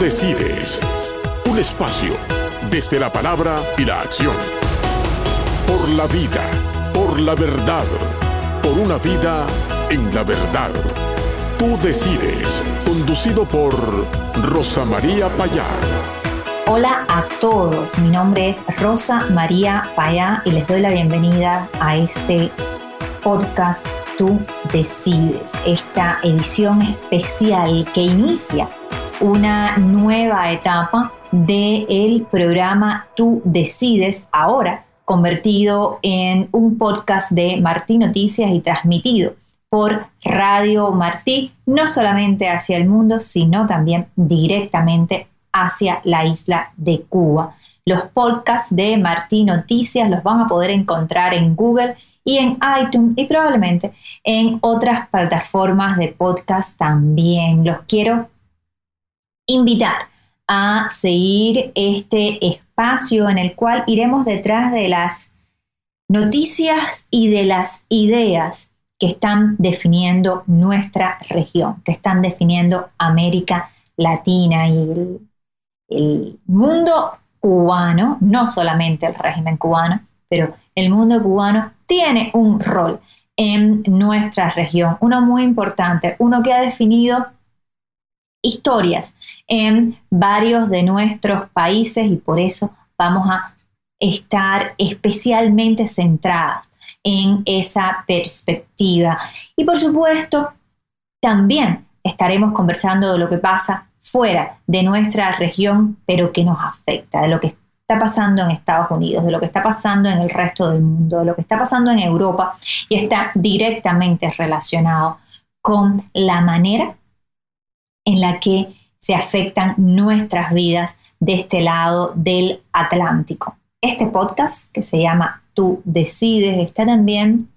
decides. Un espacio desde la palabra y la acción. Por la vida, por la verdad, por una vida en la verdad. Tú decides. Conducido por Rosa María Payá. Hola a todos, mi nombre es Rosa María Payá y les doy la bienvenida a este podcast Tú decides, esta edición especial que inicia una nueva etapa del programa Tú decides ahora convertido en un podcast de Martí Noticias y transmitido por Radio Martí, no solamente hacia el mundo, sino también directamente hacia la isla de Cuba. Los podcasts de Martí Noticias los van a poder encontrar en Google y en iTunes y probablemente en otras plataformas de podcast también. Los quiero invitar a seguir este espacio en el cual iremos detrás de las noticias y de las ideas que están definiendo nuestra región, que están definiendo América Latina y el, mundo cubano, no solamente el régimen cubano, pero el mundo cubano tiene un rol en nuestra región, uno muy importante, uno que ha definido historias en varios de nuestros países y por eso vamos a estar especialmente centrados en esa perspectiva. Y por supuesto, también estaremos conversando de lo que pasa fuera de nuestra región, pero que nos afecta, de lo que está pasando en Estados Unidos, de lo que está pasando en el resto del mundo, de lo que está pasando en Europa y está directamente relacionado con la manera en la que se afectan nuestras vidas de este lado del Atlántico. Este podcast que se llama Tú decides está también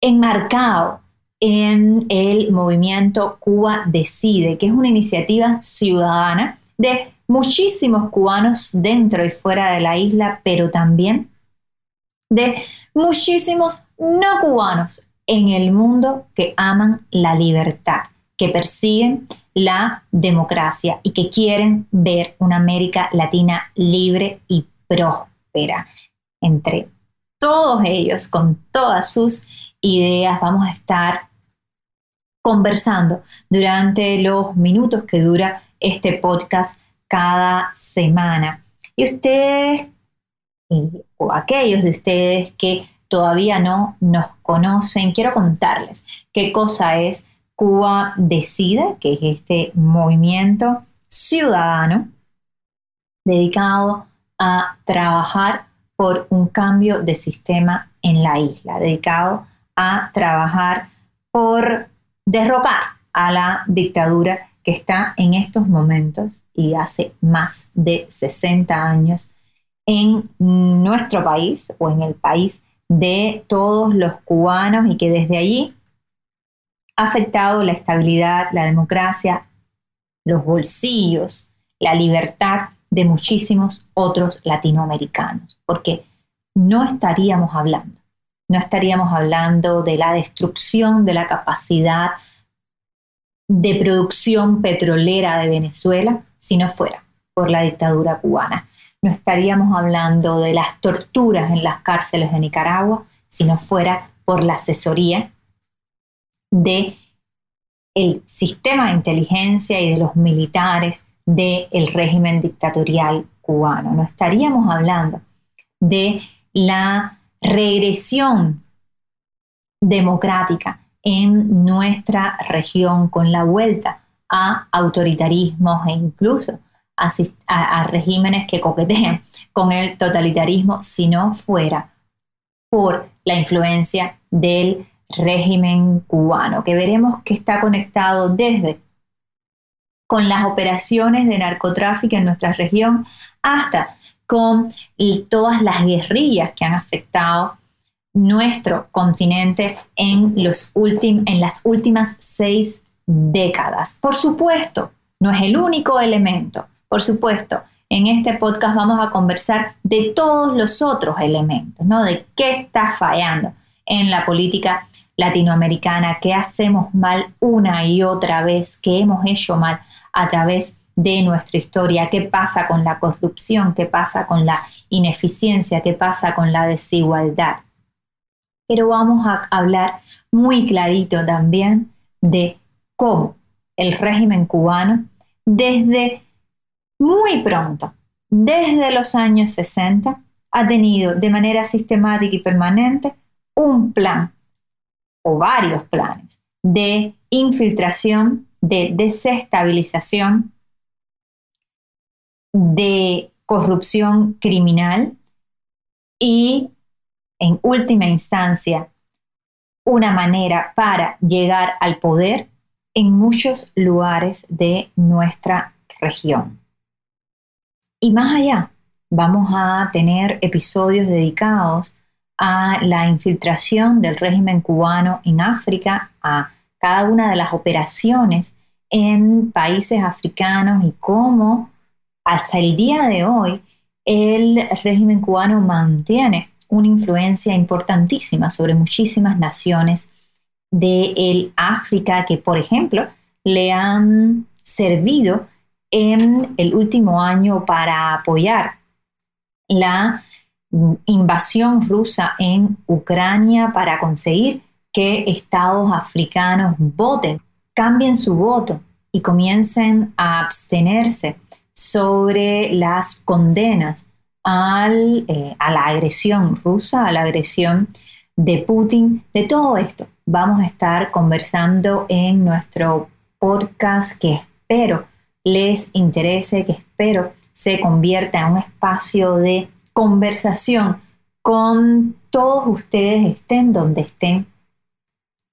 enmarcado en el movimiento Cuba Decide, que es una iniciativa ciudadana de muchísimos cubanos dentro y fuera de la isla, pero también de muchísimos no cubanos en el mundo que aman la libertad persiguen la democracia y que quieren ver una América Latina libre y próspera. Entre todos ellos, con todas sus ideas, vamos a estar conversando durante los minutos que dura este podcast cada semana. Y ustedes, o aquellos de ustedes que todavía no nos conocen, quiero contarles qué cosa es Cuba Decide, que es este movimiento ciudadano dedicado a trabajar por un cambio de sistema en la isla, dedicado a trabajar por derrocar a la dictadura que está en estos momentos y hace más de 60 años en nuestro país o en el país de todos los cubanos y que desde allí ha afectado la estabilidad, la democracia, los bolsillos, la libertad de muchísimos otros latinoamericanos, porque no estaríamos hablando, no estaríamos hablando de la destrucción de la capacidad de producción petrolera de Venezuela si no fuera por la dictadura cubana. No estaríamos hablando de las torturas en las cárceles de Nicaragua si no fuera por la asesoría de el sistema de inteligencia y de los militares del régimen dictatorial cubano. No estaríamos hablando de la regresión democrática en nuestra región con la vuelta a autoritarismos e incluso a, a, regímenes que coquetean con el totalitarismo si no fuera por la influencia del régimen cubano, que veremos que está conectado desde con las operaciones de narcotráfico en nuestra región hasta con todas las guerrillas que han afectado nuestro continente en, los en las últimas seis décadas. Por supuesto, no es el único elemento. Por supuesto, en este podcast vamos a conversar de todos los otros elementos, ¿no? De qué está fallando en la política latinoamericana, que hacemos mal una y otra vez, que hemos hecho mal a través de nuestra historia, qué pasa con la corrupción, qué pasa con la ineficiencia, qué pasa con la desigualdad. Pero vamos a hablar muy clarito también de cómo el régimen cubano desde muy pronto, desde los años 60, ha tenido de manera sistemática y permanente un plan o varios planes de infiltración, de desestabilización, de corrupción criminal y, en última instancia, una manera para llegar al poder en muchos lugares de nuestra región. Y más allá, vamos a tener episodios dedicados a la infiltración del régimen cubano en África, a cada una de las operaciones en países africanos y cómo hasta el día de hoy el régimen cubano mantiene una influencia importantísima sobre muchísimas naciones de África que, por ejemplo, le han servido en el último año para apoyar la invasión rusa en Ucrania para conseguir que estados africanos voten, cambien su voto y comiencen a abstenerse sobre las condenas eh, a la agresión rusa, a la agresión de Putin, de todo esto. Vamos a estar conversando en nuestro podcast que espero les interese, que espero se convierta en un espacio de conversación con todos ustedes, estén donde estén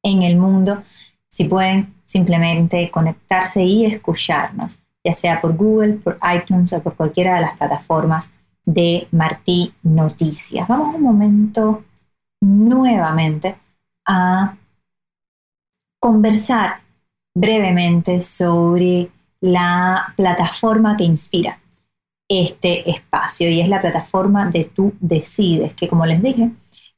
en el mundo, si pueden simplemente conectarse y escucharnos, ya sea por Google, por iTunes o por cualquiera de las plataformas de Martí Noticias. Vamos un momento nuevamente a conversar brevemente sobre la plataforma que inspira este espacio y es la plataforma de Tú Decides, que como les dije,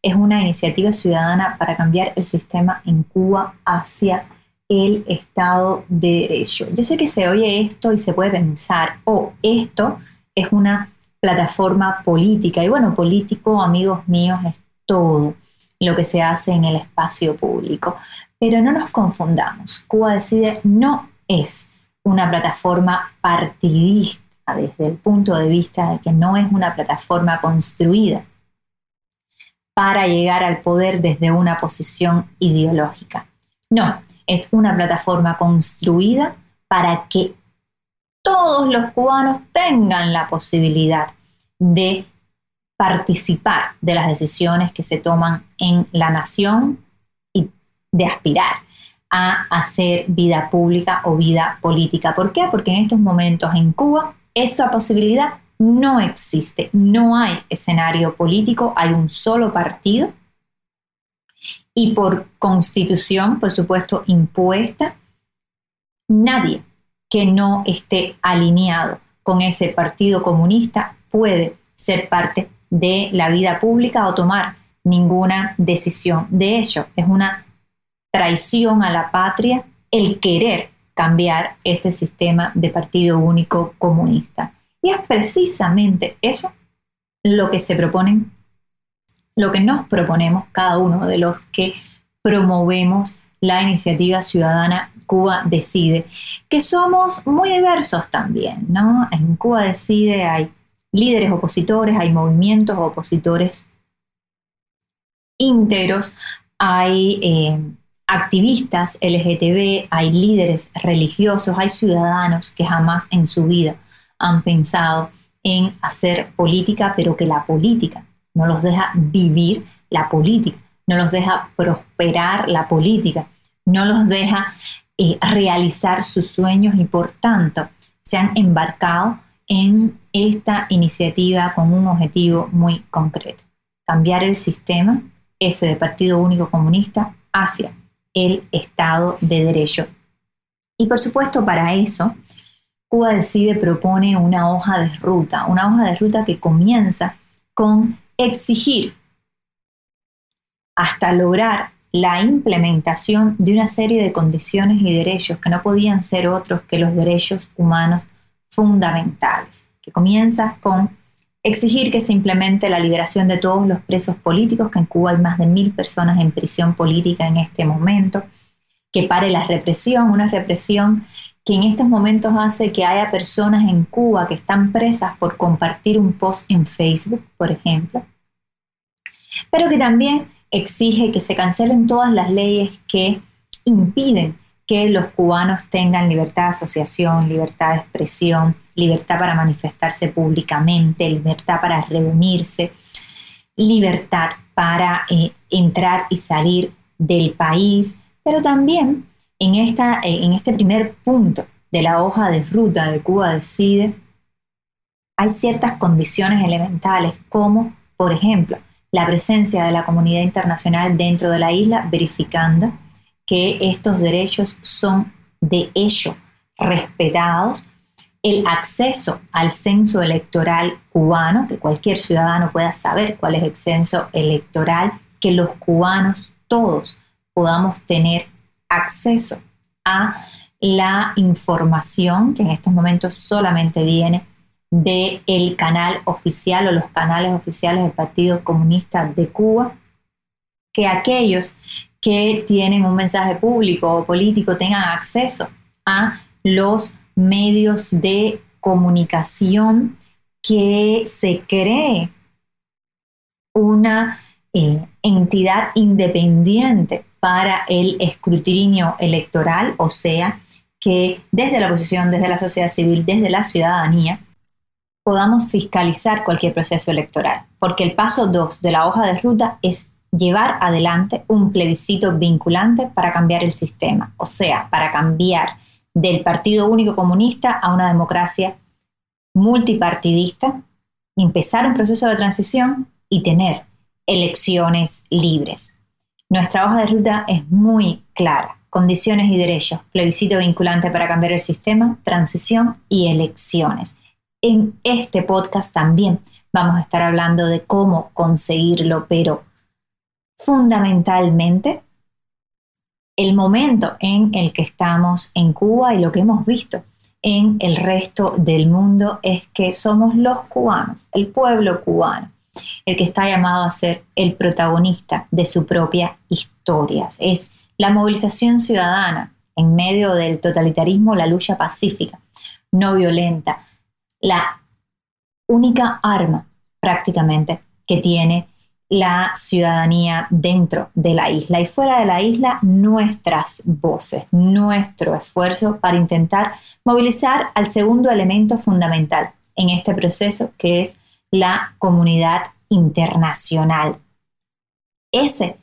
es una iniciativa ciudadana para cambiar el sistema en Cuba hacia el Estado de Derecho. Yo sé que se oye esto y se puede pensar, oh, esto es una plataforma política. Y bueno, político, amigos míos, es todo lo que se hace en el espacio público. Pero no nos confundamos. Cuba Decide no es una plataforma partidista desde el punto de vista de que no es una plataforma construida para llegar al poder desde una posición ideológica. No, es una plataforma construida para que todos los cubanos tengan la posibilidad de participar de las decisiones que se toman en la nación y de aspirar a hacer vida pública o vida política. ¿Por qué? Porque en estos momentos en Cuba esa posibilidad no existe, no hay escenario político, hay un solo partido y por constitución, por supuesto, impuesta, nadie que no esté alineado con ese partido comunista puede ser parte de la vida pública o tomar ninguna decisión. De hecho, es una traición a la patria el querer cambiar ese sistema de partido único comunista. Y es precisamente eso lo que se proponen, lo que nos proponemos cada uno de los que promovemos la iniciativa ciudadana Cuba Decide, que somos muy diversos también, ¿no? En Cuba Decide hay líderes opositores, hay movimientos opositores íntegros, hay eh, activistas LGTB, hay líderes religiosos, hay ciudadanos que jamás en su vida han pensado en hacer política, pero que la política no los deja vivir la política, no los deja prosperar la política, no los deja eh, realizar sus sueños y por tanto se han embarcado en esta iniciativa con un objetivo muy concreto, cambiar el sistema, ese de Partido Único Comunista, hacia el Estado de Derecho. Y por supuesto para eso, Cuba Decide propone una hoja de ruta, una hoja de ruta que comienza con exigir hasta lograr la implementación de una serie de condiciones y derechos que no podían ser otros que los derechos humanos fundamentales, que comienza con exigir que se implemente la liberación de todos los presos políticos, que en Cuba hay más de mil personas en prisión política en este momento, que pare la represión, una represión que en estos momentos hace que haya personas en Cuba que están presas por compartir un post en Facebook, por ejemplo, pero que también exige que se cancelen todas las leyes que impiden que los cubanos tengan libertad de asociación, libertad de expresión, libertad para manifestarse públicamente, libertad para reunirse, libertad para eh, entrar y salir del país, pero también en, esta, eh, en este primer punto de la hoja de ruta de Cuba Decide, hay ciertas condiciones elementales como, por ejemplo, la presencia de la comunidad internacional dentro de la isla, verificando que estos derechos son de hecho respetados, el acceso al censo electoral cubano, que cualquier ciudadano pueda saber cuál es el censo electoral, que los cubanos todos podamos tener acceso a la información que en estos momentos solamente viene del canal oficial o los canales oficiales del Partido Comunista de Cuba, que aquellos que tienen un mensaje público o político tengan acceso a los medios de comunicación que se cree una eh, entidad independiente para el escrutinio electoral, o sea, que desde la oposición, desde la sociedad civil, desde la ciudadanía, podamos fiscalizar cualquier proceso electoral, porque el paso 2 de la hoja de ruta es llevar adelante un plebiscito vinculante para cambiar el sistema, o sea, para cambiar del Partido Único Comunista a una democracia multipartidista, empezar un proceso de transición y tener elecciones libres. Nuestra hoja de ruta es muy clara. Condiciones y derechos, plebiscito vinculante para cambiar el sistema, transición y elecciones. En este podcast también vamos a estar hablando de cómo conseguirlo, pero fundamentalmente el momento en el que estamos en Cuba y lo que hemos visto en el resto del mundo es que somos los cubanos, el pueblo cubano, el que está llamado a ser el protagonista de su propia historia. Es la movilización ciudadana en medio del totalitarismo, la lucha pacífica, no violenta, la única arma prácticamente que tiene la ciudadanía dentro de la isla y fuera de la isla nuestras voces, nuestro esfuerzo para intentar movilizar al segundo elemento fundamental en este proceso que es la comunidad internacional. Ese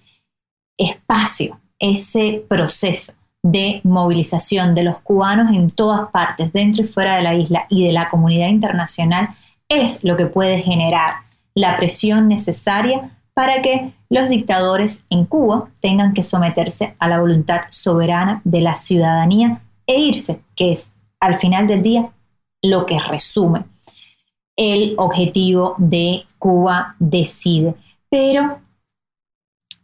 espacio, ese proceso de movilización de los cubanos en todas partes, dentro y fuera de la isla y de la comunidad internacional, es lo que puede generar la presión necesaria para que los dictadores en Cuba tengan que someterse a la voluntad soberana de la ciudadanía e irse, que es al final del día lo que resume el objetivo de Cuba decide. Pero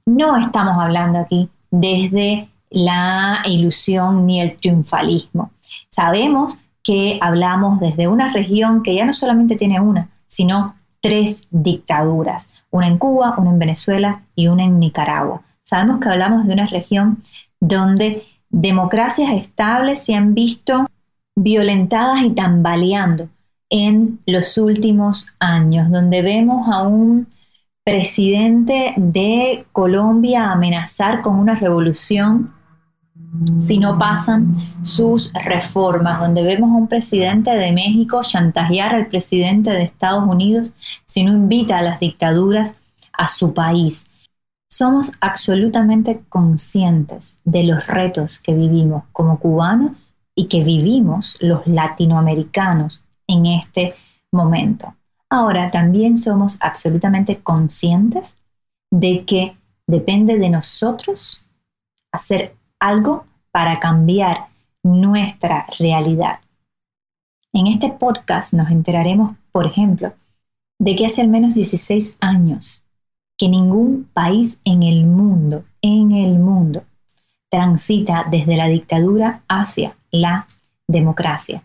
no estamos hablando aquí desde la ilusión ni el triunfalismo. Sabemos que hablamos desde una región que ya no solamente tiene una, sino tres dictaduras, una en Cuba, una en Venezuela y una en Nicaragua. Sabemos que hablamos de una región donde democracias estables se han visto violentadas y tambaleando en los últimos años, donde vemos a un presidente de Colombia amenazar con una revolución si no pasan sus reformas, donde vemos a un presidente de México chantajear al presidente de Estados Unidos si no invita a las dictaduras a su país. Somos absolutamente conscientes de los retos que vivimos como cubanos y que vivimos los latinoamericanos en este momento. Ahora también somos absolutamente conscientes de que depende de nosotros hacer algo para cambiar nuestra realidad. En este podcast nos enteraremos, por ejemplo, de que hace al menos 16 años que ningún país en el mundo, en el mundo, transita desde la dictadura hacia la democracia.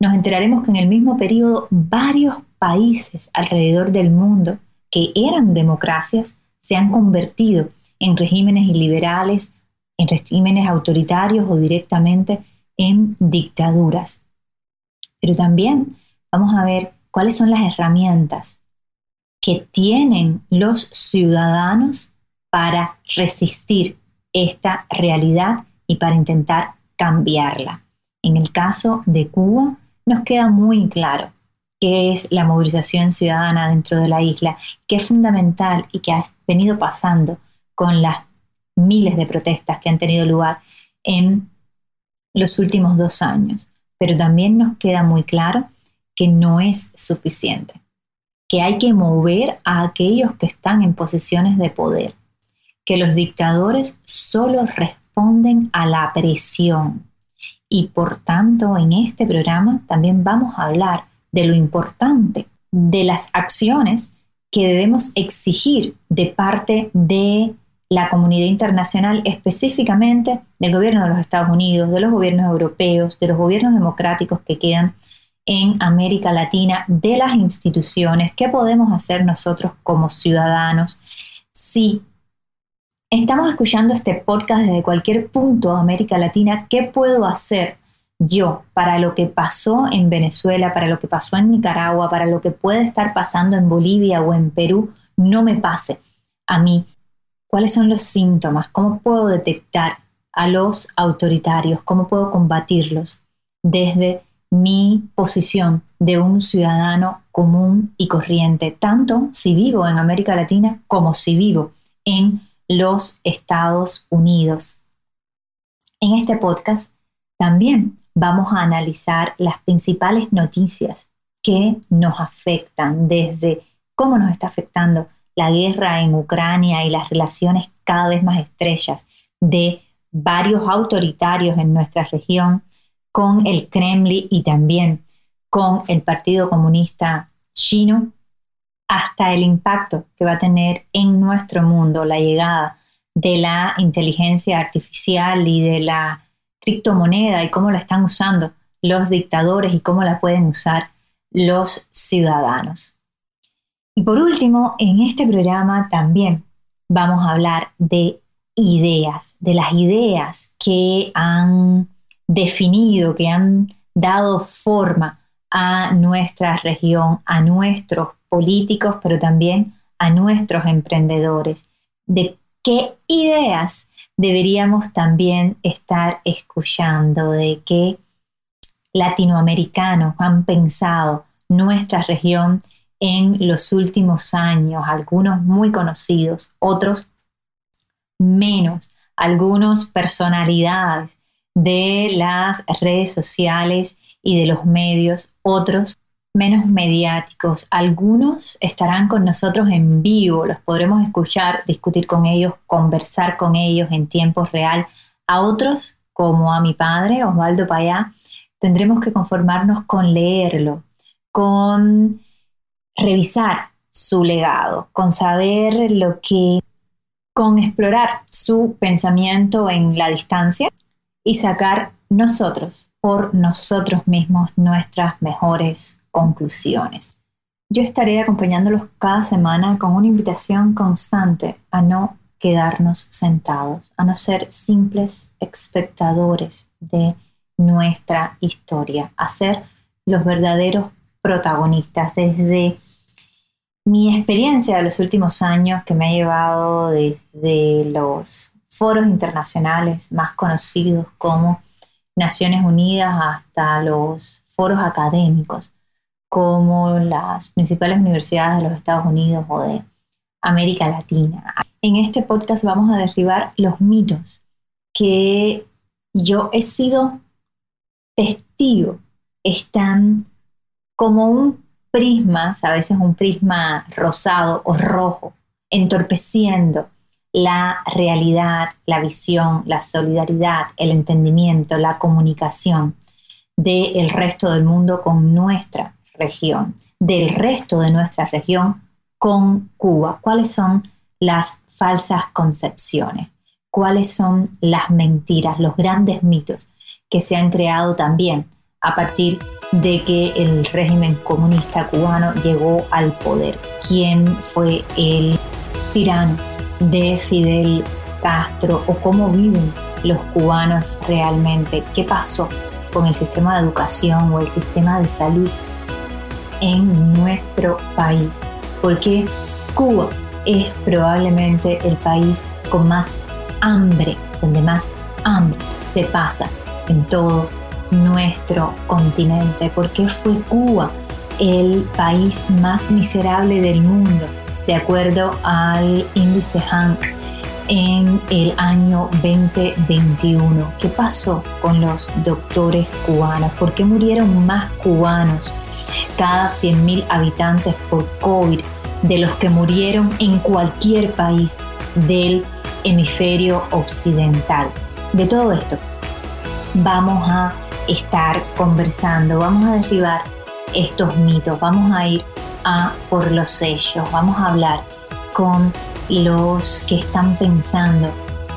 nos enteraremos que en el mismo periodo varios países alrededor del mundo que eran democracias se han convertido en regímenes iliberales, en regímenes autoritarios o directamente en dictaduras. Pero también vamos a ver cuáles son las herramientas que tienen los ciudadanos para resistir esta realidad y para intentar cambiarla. En el caso de Cuba, nos queda muy claro qué es la movilización ciudadana dentro de la isla, que es fundamental y que ha venido pasando con las miles de protestas que han tenido lugar en los últimos dos años. Pero también nos queda muy claro que no es suficiente, que hay que mover a aquellos que están en posiciones de poder, que los dictadores solo responden a la presión. Y por tanto, en este programa también vamos a hablar de lo importante, de las acciones que debemos exigir de parte de la comunidad internacional, específicamente del gobierno de los Estados Unidos, de los gobiernos europeos, de los gobiernos democráticos que quedan en América Latina, de las instituciones, qué podemos hacer nosotros como ciudadanos si estamos escuchando este podcast desde cualquier punto de América Latina, ¿qué puedo hacer yo para lo que pasó en Venezuela, para lo que pasó en Nicaragua, para lo que puede estar pasando en Bolivia o en Perú, no me pase a mí? ¿Cuáles son los síntomas? ¿Cómo puedo detectar a los autoritarios? ¿Cómo puedo combatirlos desde mi posición de un ciudadano común y corriente, tanto si vivo en América Latina como si vivo en los Estados Unidos? En este podcast también vamos a analizar las principales noticias que nos afectan, desde cómo nos está afectando la guerra en Ucrania y las relaciones cada vez más estrechas de varios autoritarios en nuestra región con el Kremlin y también con el Partido Comunista Chino, hasta el impacto que va a tener en nuestro mundo la llegada de la inteligencia artificial y de la criptomoneda y cómo la están usando los dictadores y cómo la pueden usar los ciudadanos. Y por último, en este programa también vamos a hablar de ideas, de las ideas que han definido, que han dado forma a nuestra región, a nuestros políticos, pero también a nuestros emprendedores, de qué ideas deberíamos también estar escuchando, de qué latinoamericanos han pensado nuestra región en los últimos años, algunos muy conocidos, otros menos, algunos personalidades de las redes sociales y de los medios, otros menos mediáticos. Algunos estarán con nosotros en vivo, los podremos escuchar, discutir con ellos, conversar con ellos en tiempo real. A otros, como a mi padre, Osvaldo Payá, tendremos que conformarnos con leerlo, con revisar su legado, con saber lo que, con explorar su pensamiento en la distancia y sacar nosotros, por nosotros mismos, nuestras mejores conclusiones. Yo estaré acompañándolos cada semana con una invitación constante a no quedarnos sentados, a no ser simples espectadores de nuestra historia, a ser los verdaderos protagonistas desde mi experiencia de los últimos años que me ha llevado desde los foros internacionales más conocidos como Naciones Unidas hasta los foros académicos como las principales universidades de los Estados Unidos o de América Latina. En este podcast vamos a derribar los mitos que yo he sido testigo, están como un prisma, a veces un prisma rosado o rojo, entorpeciendo la realidad, la visión, la solidaridad, el entendimiento, la comunicación del resto del mundo con nuestra región, del resto de nuestra región con Cuba. ¿Cuáles son las falsas concepciones? ¿Cuáles son las mentiras, los grandes mitos que se han creado también a partir de que el régimen comunista cubano llegó al poder. ¿Quién fue el tirano de Fidel Castro o cómo viven los cubanos realmente? ¿Qué pasó con el sistema de educación o el sistema de salud en nuestro país? Porque Cuba es probablemente el país con más hambre, donde más hambre se pasa en todo nuestro continente, porque fue Cuba el país más miserable del mundo, de acuerdo al índice Hank en el año 2021. ¿Qué pasó con los doctores cubanos? ¿Por qué murieron más cubanos cada 100.000 habitantes por COVID de los que murieron en cualquier país del hemisferio occidental? De todo esto vamos a estar conversando, vamos a derribar estos mitos, vamos a ir a por los sellos, vamos a hablar con los que están pensando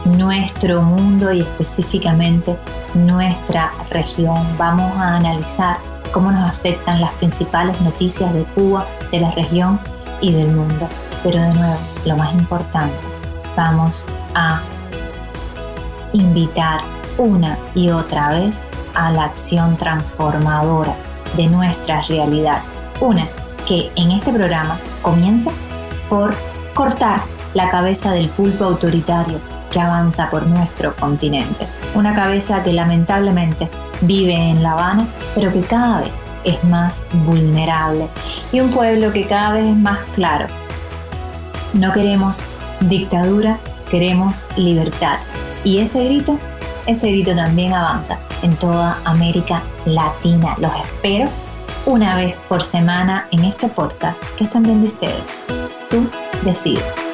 nuestro mundo y específicamente nuestra región. Vamos a analizar cómo nos afectan las principales noticias de Cuba, de la región y del mundo. Pero de nuevo, lo más importante, vamos a invitar una y otra vez a la acción transformadora de nuestra realidad. Una que en este programa comienza por cortar la cabeza del pulpo autoritario que avanza por nuestro continente. Una cabeza que lamentablemente vive en La Habana, pero que cada vez es más vulnerable. Y un pueblo que cada vez es más claro. No queremos dictadura, queremos libertad. Y ese grito, ese grito también avanza en toda América Latina. Los espero una vez por semana en este podcast que están viendo ustedes. Tú decides.